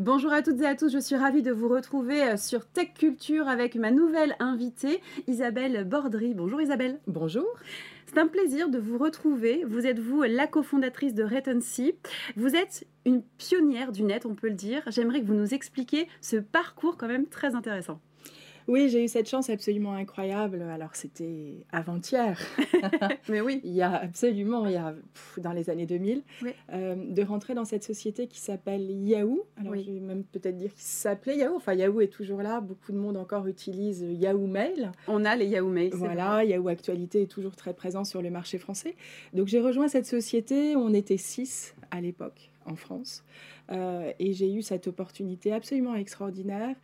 Bonjour à toutes et à tous, je suis ravie de vous retrouver euh, sur Tech Culture avec ma nouvelle invitée, Isabelle Bordry. Bonjour Isabelle. Bonjour. C'est un plaisir de vous retrouver. Vous êtes vous la cofondatrice de Retency. Vous êtes une pionnière du net, on peut le dire. J'aimerais que vous nous expliquiez ce parcours quand même très intéressant. Oui, j'ai eu cette chance absolument incroyable. Alors, c'était avant-hier. Mais oui. il y a absolument, il y a dans les années 2000, euh, de rentrer dans cette société qui s'appelle Yahoo. Alors, je vais même peut-être dire qu'il s'appelait Yahoo. Enfin, Yahoo est toujours là. Beaucoup de monde encore utilise Yahoo Mail. On a les Yahoo Mail. Voilà, Yahoo Actualité est toujours très présent sur le marché français. Donc, j'ai rejoint cette société. On était six à l'époque en France. Euh, et j'ai eu cette opportunité absolument extraordinaire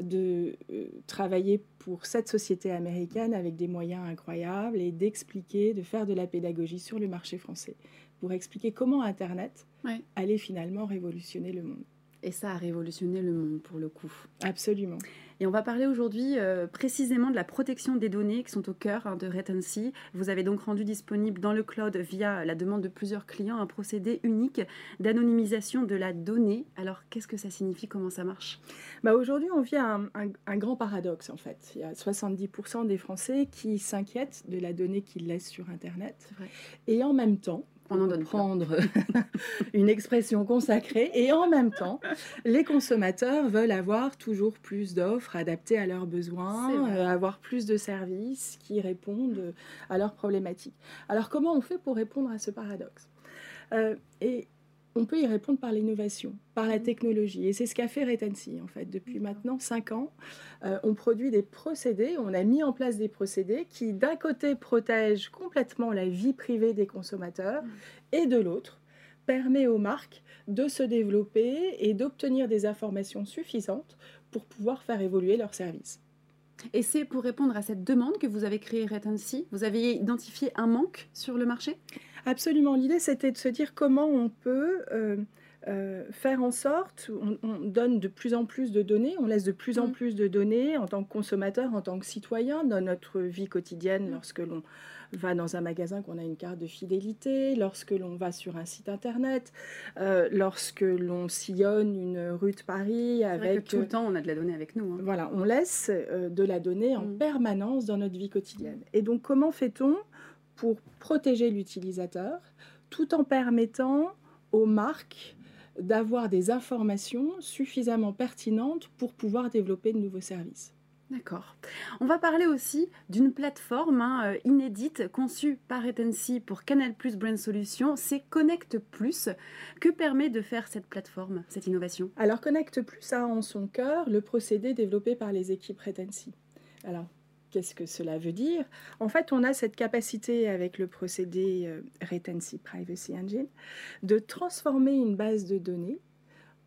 de euh, travailler pour cette société américaine avec des moyens incroyables et d'expliquer, de faire de la pédagogie sur le marché français pour expliquer comment Internet allait finalement révolutionner le monde. Et ça a révolutionné le monde pour le coup. Absolument. Et on va parler aujourd'hui euh, précisément de la protection des données qui sont au cœur hein, de Retency. Vous avez donc rendu disponible dans le cloud via la demande de plusieurs clients un procédé unique d'anonymisation de la donnée. Alors qu'est-ce que ça signifie? Comment ça marche? Bah Aujourd'hui, on vit un, un, grand paradoxe en fait. Il y a 70% des Français qui s'inquiètent de la donnée qu'ils laissent sur Internet. Et en même temps, prendre une expression consacrée. Et en même temps, les consommateurs veulent avoir toujours plus d'offres adaptées à leurs besoins, euh, avoir plus de services qui répondent à leurs problématiques. Alors comment on fait pour répondre à ce paradoxe? Euh, Et on peut y répondre par l'innovation, par la mm. technologie. Et c'est ce qu'a fait Retency, en fait. Depuis maintenant cinq ans, euh, on produit des procédés, on a mis en place des procédés qui, d'un côté, protègent complètement la vie privée des consommateurs, mm. et de l'autre, permet aux marques de se développer et d'obtenir des informations suffisantes pour pouvoir faire évoluer leurs services. Et c'est pour répondre à cette demande que vous avez créé Retency? Vous avez identifié un manque sur le marché? Absolument. L'idée, c'était de se dire comment on peut euh, euh, faire en sorte, on, donne de plus en plus de données, on laisse de plus en mm. plus de données en tant que consommateur, en tant que citoyen, dans notre vie quotidienne, mm. lorsque l'on va dans un magasin, qu'on a une carte de fidélité, lorsque l'on va sur un site internet, euh, lorsque l'on sillonne une rue de Paris avec... tout le temps, on a de la donnée avec nous. Hein. Voilà, on laisse de la donnée en mm. permanence dans notre vie quotidienne. Et donc, comment fait-on pour protéger l'utilisateur tout en permettant aux marques d'avoir des informations suffisamment pertinentes pour pouvoir développer de nouveaux services. D'accord. On va parler aussi d'une plateforme hein, euh, inédite conçue par Etency pour Canal Plus Brand Solutions. C'est Connect Plus. Que permet de faire cette plateforme, cette innovation? Alors Connect Plus a en son cœur le procédé développé par les équipes Retency. Alors Qu'est-ce que cela veut dire En fait, on a cette capacité avec le procédé euh, Retency Privacy Engine de transformer une base de données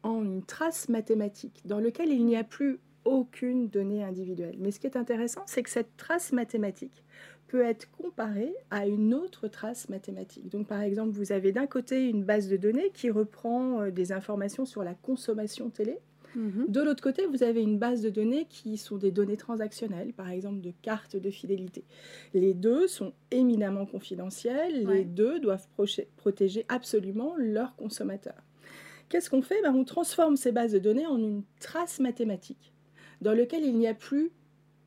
en une trace mathématique dans laquelle il n'y a plus aucune donnée individuelle. Mais ce qui est intéressant, c'est que cette trace mathématique peut être comparée à une autre trace mathématique. Donc par exemple, vous avez d'un côté une base de données qui reprend euh, des informations sur la consommation télé, Mhm. De l'autre côté, vous avez une base de données qui sont des données transactionnelles, par exemple de cartes de fidélité. Les deux sont éminemment confidentiels, les deux doivent protéger absolument leurs consommateurs. Qu'est-ce qu'on fait? Ben, On transforme ces bases de données en une trace mathématique dans laquelle il n'y a plus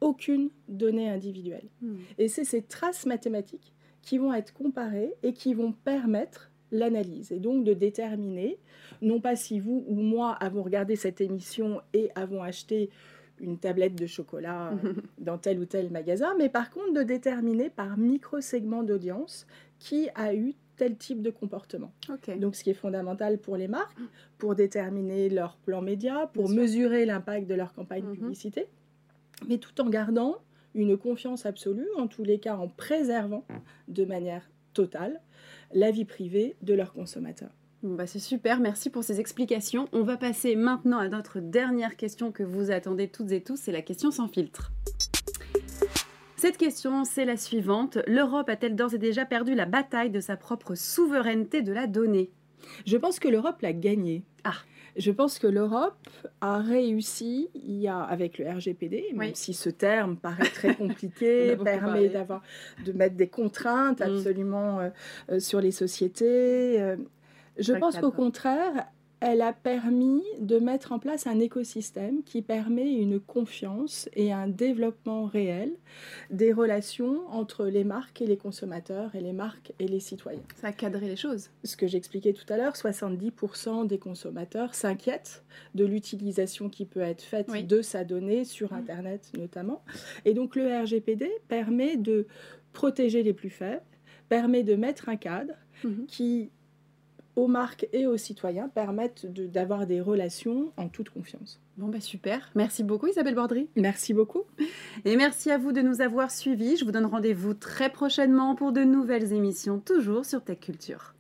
aucune donnée individuelle. Hmm. Et c'est ces traces mathématiques qui vont être comparées et qui vont permettre l'analyse et donc de déterminer, non pas si vous ou moi avons regardé cette émission et avons acheté une tablette de chocolat dans tel ou tel magasin, mais par contre de déterminer par micro-segment d'audience qui a eu tel type de comportement. Donc ce qui est fondamental pour les marques, pour déterminer leur plan média, pour mesurer l'impact de leur campagne mhm. publicité, mais tout en gardant une confiance absolue, en tous les cas en préservant de manière totale la vie privée de leurs consommateurs. bah c'est super, merci pour ces explications. On va passer maintenant à notre dernière question que vous attendez toutes et tous, c'est la question sans filtre. Cette question, c'est la suivante. L'Europe a-t-elle d'ores et déjà perdu la bataille de sa propre souveraineté de la donnée? Je pense que l'Europe l'a gagnée. Ah je pense que l'Europe a réussi, il y a, avec le RGPD, même si ce terme paraît très compliqué, permet d'avoir, de mettre des contraintes mm. absolument euh, euh, sur les sociétés. Euh, je pense qu'au contraire, elle a permis de mettre en place un écosystème qui permet une confiance et un développement réel des relations entre les marques et les consommateurs et les marques et les citoyens. Ça a cadré les choses. Ce que j'expliquais tout à l'heure, 70% des consommateurs s'inquiètent de l'utilisation qui peut être faite de sa donnée sur mmh. Internet notamment. Et donc le RGPD permet de protéger les plus faibles, permet de mettre un cadre mmh. qui aux marques et aux citoyens permettent d'avoir des relations en toute confiance. Bon, bah super. Merci beaucoup Isabelle Bordry. Merci beaucoup. Et merci à vous de nous avoir suivis. Je vous donne rendez-vous très prochainement pour de nouvelles émissions, toujours sur Tech Culture.